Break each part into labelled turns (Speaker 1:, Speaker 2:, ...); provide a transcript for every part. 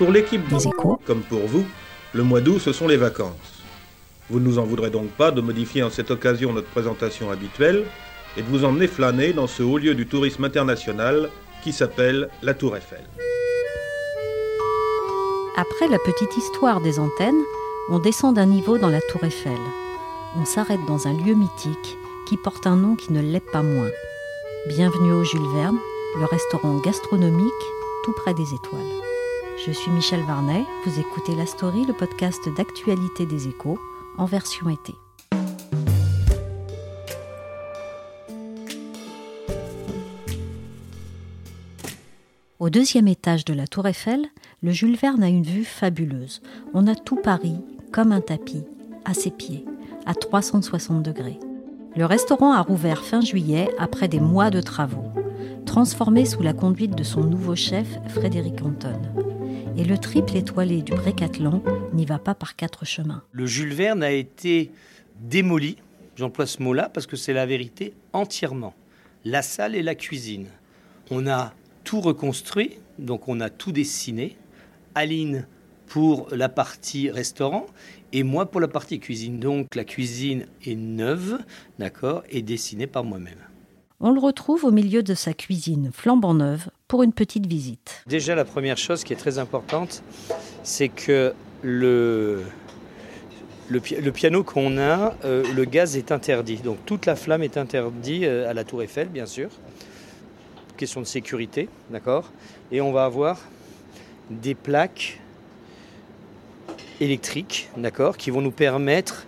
Speaker 1: Pour l'équipe des échos, comme pour vous, le mois d'août, ce sont les vacances. Vous ne nous en voudrez donc pas de modifier en cette occasion notre présentation habituelle et de vous emmener flâner dans ce haut lieu du tourisme international qui s'appelle la Tour Eiffel.
Speaker 2: Après la petite histoire des antennes, on descend d'un niveau dans la Tour Eiffel. On s'arrête dans un lieu mythique qui porte un nom qui ne l'est pas moins. Bienvenue au Jules Verne, le restaurant gastronomique tout près des étoiles. Je suis Michel Varnet, vous écoutez La Story, le podcast d'actualité des échos, en version été. Au deuxième étage de la Tour Eiffel, le Jules Verne a une vue fabuleuse. On a tout Paris comme un tapis, à ses pieds, à 360 degrés. Le restaurant a rouvert fin juillet après des mois de travaux, transformé sous la conduite de son nouveau chef Frédéric Anton et le triple étoilé du Bricathlon n'y va pas par quatre chemins.
Speaker 3: Le Jules Verne a été démoli, j'emploie ce mot-là parce que c'est la vérité, entièrement. La salle et la cuisine. On a tout reconstruit, donc on a tout dessiné. Aline pour la partie restaurant et moi pour la partie cuisine. Donc la cuisine est neuve, d'accord, et dessinée par moi-même.
Speaker 2: On le retrouve au milieu de sa cuisine flambant neuve une petite visite.
Speaker 3: Déjà, la première chose qui est très importante, c'est que le, le, piano qu'on a, euh, le gaz est interdit. Donc toute la flamme est interdite euh, à la tour Eiffel, bien sûr. Question de sécurité, d'accord? Et on va avoir des plaques électriques, d'accord, qui vont nous permettre,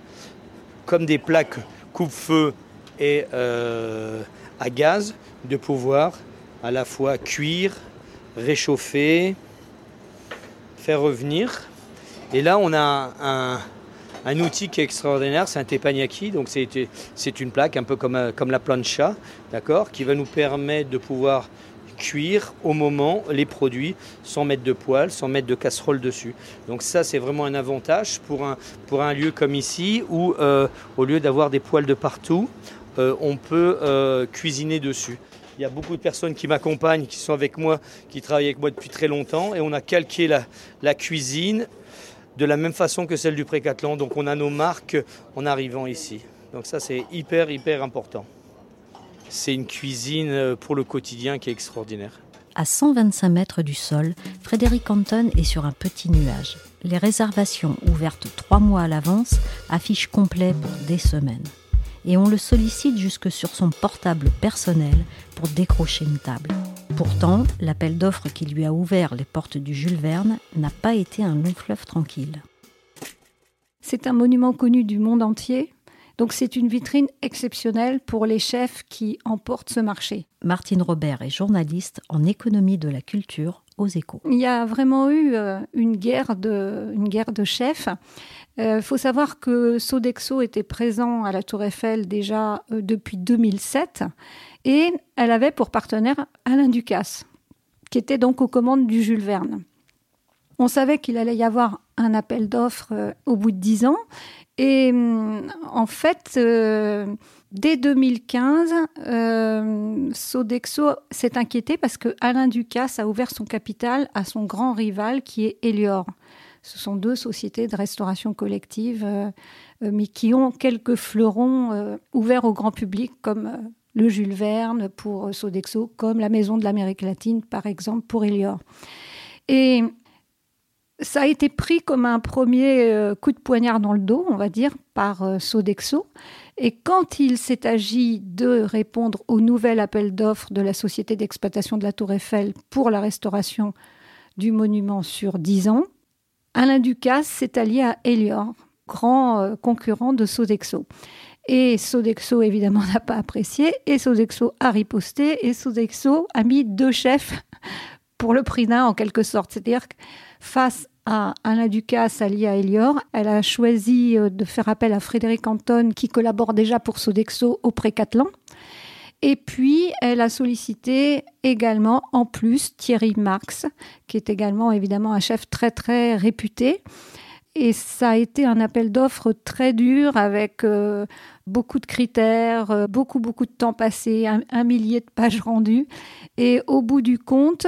Speaker 3: comme des plaques coupe-feu et euh, à gaz de pouvoir à la fois cuire, réchauffer, faire revenir. Et là, on a un, outil qui est extraordinaire, c'est un teppanyaki, c'est une plaque un peu comme, comme la plancha, d'accord, qui va nous permettre de pouvoir cuire au moment les produits sans mettre de poêle, sans mettre de casserole dessus. Donc ça, c'est vraiment un avantage pour un, lieu comme ici où, euh, au lieu d'avoir des poêles de partout, euh, on peut euh, cuisiner dessus. Il y a beaucoup de personnes qui m'accompagnent, qui sont avec moi, qui travaillent avec moi depuis très longtemps, et on a calqué la, cuisine de la même façon que celle du Précathlon. Donc on a nos marques en arrivant ici. Donc ça c'est hyper hyper important. C'est une cuisine euh, pour le quotidien qui est extraordinaire.
Speaker 2: À 125 mètres du sol, Frédéric Anton est sur un petit nuage. Les réservations ouvertes trois mois à l'avance affichent complet pour des semaines et on le sollicite jusque sur son portable personnel pour décrocher une table. Pourtant, l'appel d'offres qui lui a ouvert les portes du Jules Verne n'a pas été un long fleuve tranquille.
Speaker 4: C'est un monument connu du monde entier. Donc c'est une vitrine exceptionnelle pour les chefs qui emportent ce marché.
Speaker 2: Martine Robert est journaliste en économie de la culture aux échos.
Speaker 4: Il y a vraiment eu euh, une guerre de, une guerre de chefs. Il euh, faut savoir que Sodexo était présent à la Tour Eiffel déjà euh, depuis 2007 et elle avait pour partenaire Alain Ducasse, qui était donc aux commandes du Jules Verne. On savait qu'il allait y avoir un appel d'offres au bout de dix ans et hum, en fait, euh, dès 2015, euh, Sodexo s'est inquiété parce que Alain Ducasse a ouvert son capital à son grand rival qui est Elior. Ce sont deux sociétés de restauration collective, euh, mais qui ont quelques fleurons ouverts au grand public, comme le Jules Verne pour Sodexo, comme la Maison de l'Amérique latine, par exemple, pour Elior. Ça a été pris comme un premier euh, coup de poignard dans le dos, on va dire, par euh, Sodexo. Et quand il s'est agi de répondre au nouvel appel d'offres de la société d'exploitation de la Tour Eiffel pour la restauration du monument sur 10 ans, Alain Ducasse s'est allié à Elior, grand euh, concurrent de Sodexo. Et Sodexo, évidemment, n'a pas apprécié, et Sodexo a riposté, et Sodexo a mis deux chefs pour le prix d'un, en quelque sorte. C'est-à-dire que face à Alain Ducasse allié à Elior. Elle a choisi euh, de faire appel à Frédéric Anton qui collabore déjà pour Sodexo auprès Catlan. Et puis, elle a sollicité également, en plus, Thierry Marx, qui est également évidemment un chef très très réputé. Et ça a été un appel d'offres très dur avec euh, beaucoup de critères, euh, beaucoup, beaucoup de temps passé, un, millier de pages rendues. Et au bout du compte,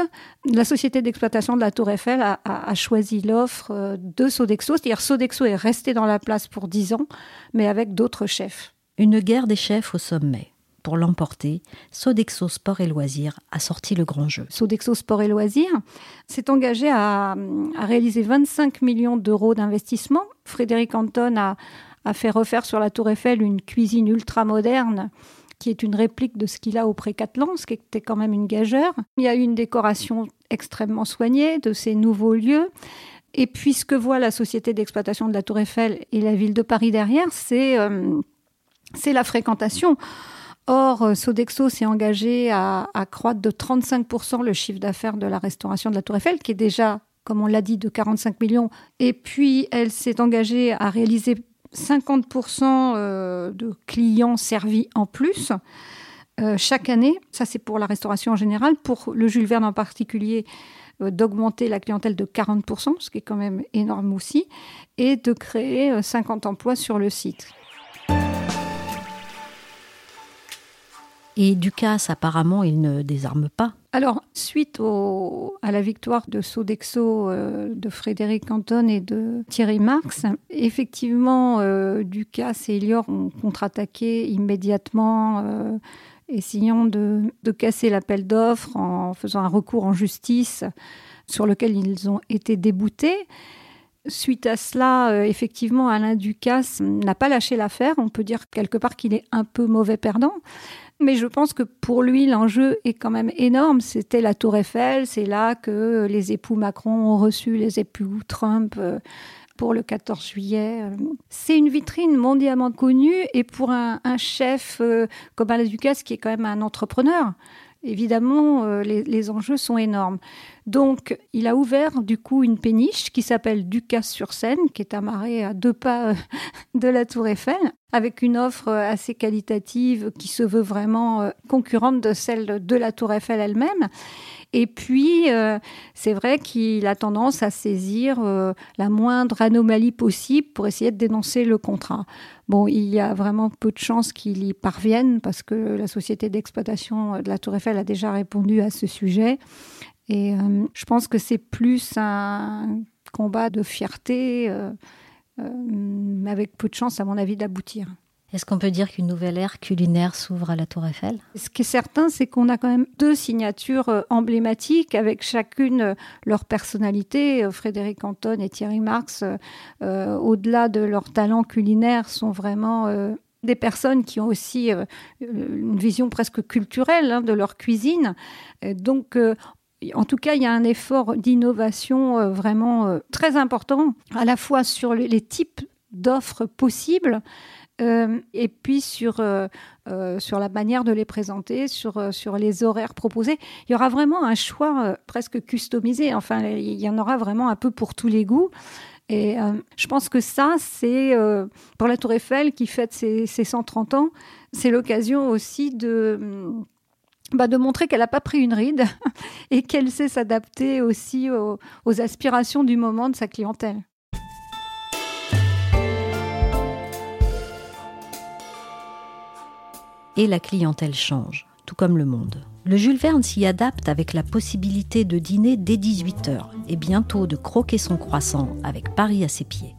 Speaker 4: la société d'exploitation de la Tour Eiffel a, choisi l'offre euh, de Sodexo. C'est-à-dire Sodexo est resté dans la place pour 10 ans, mais avec d'autres chefs.
Speaker 2: Une guerre des chefs au sommet. Pour l'emporter, Sodexo Sport et Loisirs a sorti le grand jeu.
Speaker 4: Sodexo Sport et Loisirs s'est engagé à, réaliser 25 millions d'euros d'investissement. Frédéric Anton a, fait refaire sur la Tour Eiffel une cuisine ultra moderne qui est une réplique de ce qu'il a au Précathlon, ce qui était quand même une gageure. Il y a eu une décoration extrêmement soignée de ces nouveaux lieux. Et puis ce que voit la société d'exploitation de la Tour Eiffel et la ville de Paris derrière, c'est euh, la fréquentation. Or, euh, Sodexo s'est engagé à, à croître de 35% le chiffre d'affaires de la restauration de la Tour Eiffel, qui est déjà, comme on l'a dit, de 45 millions. Et puis, elle s'est engagée à réaliser 50% euh, de clients servis en plus euh, chaque année. Ça, c'est pour la restauration en général. Pour le Jules Verne en particulier, d'augmenter la clientèle de 40%, ce qui est quand même énorme aussi, et de créer 50 emplois sur le site.
Speaker 2: Et Ducasse, apparemment, il ne désarme pas.
Speaker 4: Alors, suite à la victoire de Sodexo euh, de Frédéric Anton et de Thierry Marx, effectivement, euh, Ducasse et Elior ont contre-attaqué immédiatement, euh, essayant de, de casser l'appel d'offres en faisant un recours en justice sur lequel ils ont été déboutés. Suite à cela, effectivement, Alain Ducasse n'a pas lâché l'affaire. On peut dire quelque part qu'il est un peu mauvais perdant. Mais je pense que pour lui, l'enjeu est quand même énorme. C'était la Tour Eiffel, c'est là que les époux Macron ont reçu les époux Trump euh, pour le 14 juillet. C'est une vitrine mondialement connue et pour un, chef euh, comme Alain Ducasse, qui est quand même un entrepreneur, évidemment, euh, les, enjeux sont énormes. Donc, il a ouvert du coup une péniche qui s'appelle Ducasse-sur-Seine, qui est amarrée à deux pas euh, de la Tour Eiffel, avec une offre euh, assez qualitative qui se veut vraiment concurrente de celle de la Tour Eiffel elle-même. Et puis, c'est vrai qu'il a tendance à saisir la moindre anomalie possible pour essayer de dénoncer le contrat. Bon, il y a vraiment peu de chances qu'il y parvienne parce que la société d'exploitation de la Tour Eiffel a déjà répondu à ce sujet. Et euh, je pense que c'est plus un combat de fierté, euh, euh, avec peu de chances, à mon avis, d'aboutir.
Speaker 2: Est-ce qu'on peut dire qu'une nouvelle ère culinaire s'ouvre à la Tour Eiffel?
Speaker 4: Ce qui est certain, c'est qu'on a quand même deux signatures euh, emblématiques avec chacune euh, leur personnalité. Euh, Frédéric Anton et Thierry Marx, au-delà de leur talent culinaire, sont vraiment des personnes qui ont aussi une vision presque culturelle hein, de leur cuisine. donc, en tout cas, il y a un effort d'innovation vraiment très important, à la fois sur les types d'offres possibles, et puis sur, sur la manière de les présenter, sur, sur les horaires proposés. Il y aura vraiment un choix presque customisé. Enfin, il y en aura vraiment un peu pour tous les goûts. Et je pense que ça, c'est pour la Tour Eiffel qui fête ses, ses 130 ans, c'est l'occasion aussi de bah, de montrer qu'elle n'a pas pris une ride et qu'elle sait s'adapter aussi aux, aspirations du moment de sa clientèle.
Speaker 2: Et la clientèle change, tout comme le monde. Le Jules Verne s'y adapte avec la possibilité de dîner dès 18h et bientôt de croquer son croissant avec Paris à ses pieds.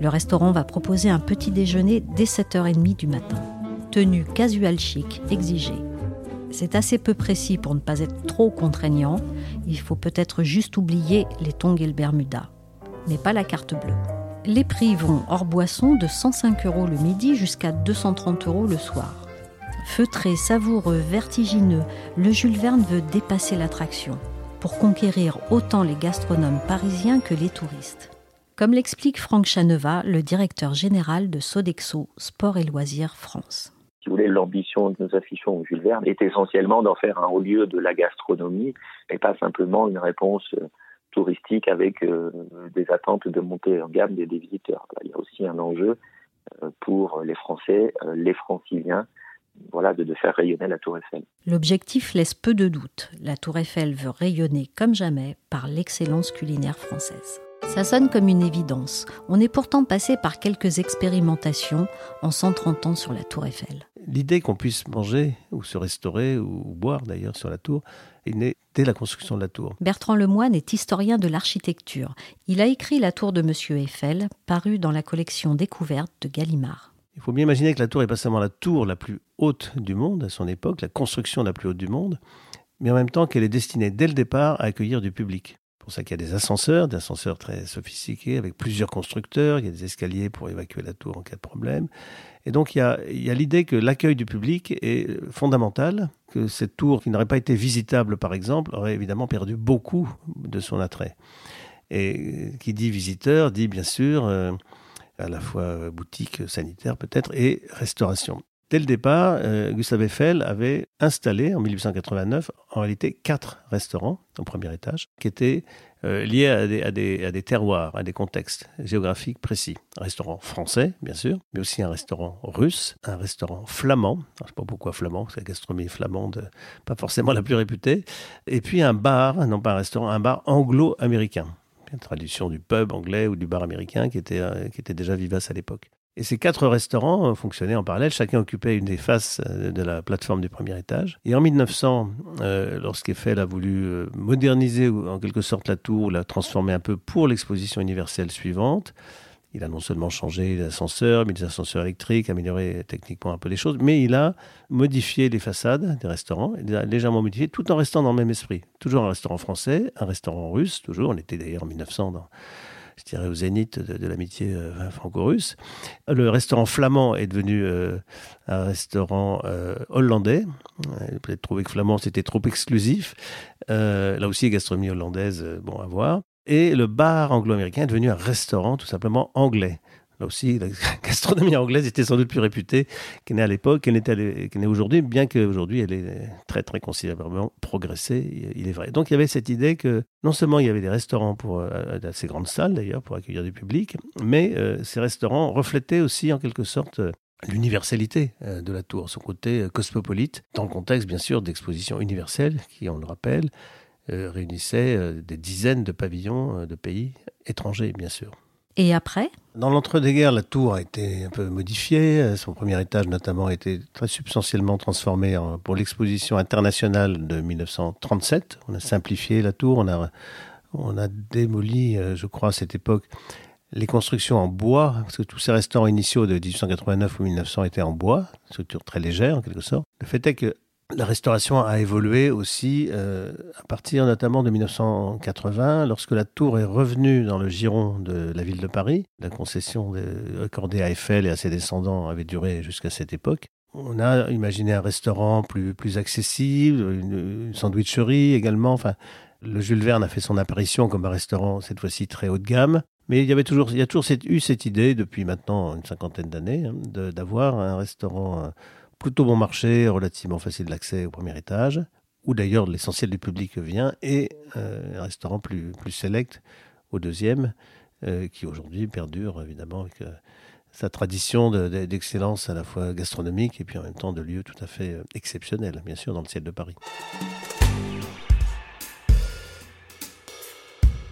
Speaker 2: Le restaurant va proposer un petit déjeuner dès 7h30 du matin. Tenue casual chic exigée c'est assez peu précis pour ne pas être trop contraignant. Il faut peut-être juste oublier les tongs et le Bermuda, mais pas la carte bleue. Les prix vont hors boisson de 105 euros le midi jusqu'à 230 euros le soir. Feutré, savoureux, vertigineux, le Jules Verne veut dépasser l'attraction pour conquérir autant les gastronomes parisiens que les touristes. Comme l'explique Franck Chaneva, le directeur général de Sodexo Sport et Loisirs France
Speaker 5: vous voulez, l'ambition que nous affichons au Jules Verne est essentiellement d'en faire un haut lieu de la gastronomie et pas simplement une réponse euh, touristique avec euh, des attentes de montée en gamme des, visiteurs. Il y a aussi un enjeu euh, pour les Français, les franciliens, voilà, de, de, faire rayonner la Tour Eiffel.
Speaker 2: L'objectif laisse peu de doute. La Tour Eiffel veut rayonner comme jamais par l'excellence culinaire française. Ça sonne comme une évidence. On est pourtant passé par quelques expérimentations en 130 ans sur la Tour Eiffel.
Speaker 6: L'idée qu'on puisse manger ou se restaurer ou boire d'ailleurs sur la tour est née dès la construction de la tour.
Speaker 2: Bertrand Lemoine est historien de l'architecture. Il a écrit La tour de Monsieur Eiffel, paru dans la collection Découverte de Gallimard.
Speaker 6: Il faut bien imaginer que la tour est pas seulement la tour la plus haute du monde à son époque, la construction la plus haute du monde, mais en même temps qu'elle est destinée dès le départ à accueillir du public pour ça qu'il y a des ascenseurs, des ascenseurs très sophistiqués avec plusieurs constructeurs, il y a des escaliers pour évacuer la tour en cas de problème. Et donc il y a, il y a l'idée que l'accueil du public est fondamental, que cette tour qui n'aurait pas été visitable par exemple aurait évidemment perdu beaucoup de son attrait. Et qui dit visiteur dit bien sûr euh, à la fois boutique sanitaire peut-être et restauration. Dès le départ, euh, Gustave Eiffel avait installé en 1889 en réalité quatre restaurants au premier étage qui étaient euh, liés à des, à, des, à des, terroirs, à des contextes géographiques précis. Un restaurant français, bien sûr, mais aussi un restaurant russe, un restaurant flamand. je ne sais pas pourquoi flamand, c'est la gastronomie flamande, pas forcément la plus réputée. Et puis un bar, non pas un restaurant, un bar anglo-américain. Tradition du pub anglais ou du bar américain qui était, euh, qui était déjà vivace à l'époque. Et ces quatre restaurants euh, fonctionnaient en parallèle, chacun occupait une des faces euh, de la plateforme du premier étage. Et en 1900, euh, lorsqu'Eiffel a voulu moderniser en quelque sorte la tour, la transformer un peu pour l'exposition universelle suivante, il a non seulement changé l'ascenseur, mis des ascenseurs électriques, amélioré techniquement un peu les choses, mais il a modifié les façades des restaurants, il a légèrement modifié, tout en restant dans le même esprit. Toujours un restaurant français, un restaurant russe, toujours, on était d'ailleurs en 1900 dans je dirais, au zénith de, l'amitié euh, franco-russe. Le restaurant flamand est devenu euh, un restaurant euh, hollandais. Peut-être trouvé que flamand, c'était trop exclusif. là aussi, gastronomie hollandaise, bon, à voir. Et le bar anglo-américain est devenu un restaurant tout simplement anglais. Là aussi, la gastronomie anglaise était sans doute plus réputée qu'elle n'est à l'époque, qu'elle n'est aujourd'hui, bien qu'aujourd'hui elle est très très considérablement progressée, il est vrai. Donc il y avait cette idée que non seulement il y avait des restaurants pour euh, ces grandes salles d'ailleurs pour accueillir du public, mais euh, ces restaurants reflétaient aussi en quelque sorte euh, l'universalité de la tour, son côté cosmopolite, dans le contexte bien sûr d'expositions universelles qui, on le rappelle, réunissaient des dizaines de pavillons de pays étrangers bien sûr.
Speaker 2: Et après?
Speaker 6: Dans l'entre-deux-guerres, la tour a été un peu modifiée. Son premier étage, notamment, a été très substantiellement transformé pour l'exposition internationale de 1937. On a simplifié la tour, on a, on a démoli, euh, je crois, à cette époque, les constructions en bois, parce que tous ces restaurants initiaux de 1889 ou 1900 étaient en bois, structure très légère en quelque sorte. Le fait est que la restauration a évolué aussi euh, à partir notamment de 1980, lorsque la tour est revenue dans le giron de la ville de Paris. La concession accordée à Eiffel et à ses descendants avait duré jusqu'à cette époque. On a imaginé un restaurant plus, plus accessible, une, sandwicherie également. Enfin, le Jules Verne a fait son apparition comme un restaurant cette fois-ci très haut de gamme. Mais il y avait toujours, il y a toujours cette, eu cette idée depuis maintenant une cinquantaine d'années hein, d'avoir un restaurant euh, plutôt bon marché, relativement facile d'accès au premier étage, où d'ailleurs l'essentiel du public vient, et euh, un restaurant plus, plus au deuxième, euh, qui aujourd'hui perdure évidemment avec sa tradition d'excellence à la fois gastronomique et puis en même temps de lieu tout à fait exceptionnel, bien sûr, dans le ciel de Paris.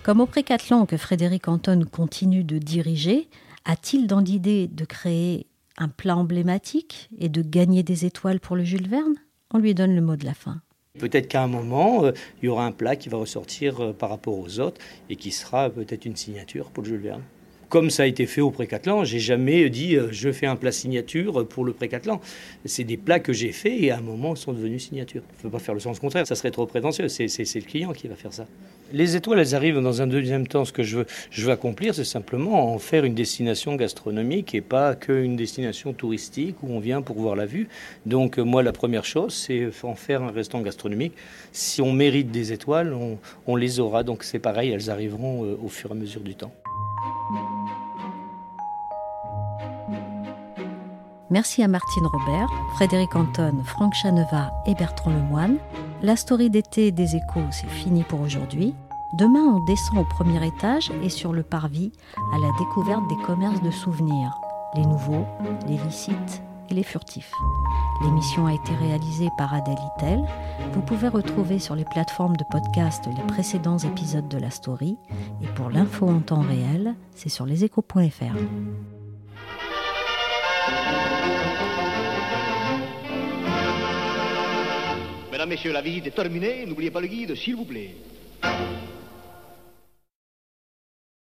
Speaker 2: Comme au Précathlon que Frédéric Anton continue de diriger, a-t-il dans l'idée de créer un plat emblématique et de gagner des étoiles pour le Jules Verne On lui donne le mot de la fin.
Speaker 3: Peut-être qu'à un moment, euh, il y aura un plat qui va ressortir euh, par rapport aux autres et qui sera peut-être une signature pour le Jules Verne comme ça a été fait au Précathlon. J'ai jamais dit euh, je fais un plat signature pour le Précathlon. C'est des plats que j'ai faits et à un moment sont devenus signature. Il ne faut pas faire le sens contraire, ça serait trop prétentieux. C'est le client qui va faire ça. Les étoiles, elles arrivent dans un deuxième temps. Ce que je veux, je veux accomplir, c'est simplement en faire une destination gastronomique et pas qu'une destination touristique où on vient pour voir la vue. Donc moi, la première chose, c'est en faire un restaurant gastronomique. Si on mérite des étoiles, on, on les aura. Donc c'est pareil, elles arriveront euh, au fur et à mesure du temps.
Speaker 2: Merci à Martine Robert, Frédéric Anton, Franck Chaneva et Bertrand Lemoine. La story d'été des échos, c'est fini pour aujourd'hui. Demain, on descend au premier étage et sur le parvis à la découverte des commerces de souvenirs, les nouveaux, les licites les furtifs. L'émission a été réalisée par Adèle Itel. Vous pouvez retrouver sur les plateformes de podcast les précédents épisodes de la story. Et pour l'info en temps réel, c'est sur leséchos.fr.
Speaker 7: Mesdames, Messieurs, la visite est terminée. N'oubliez pas le guide, s'il vous plaît.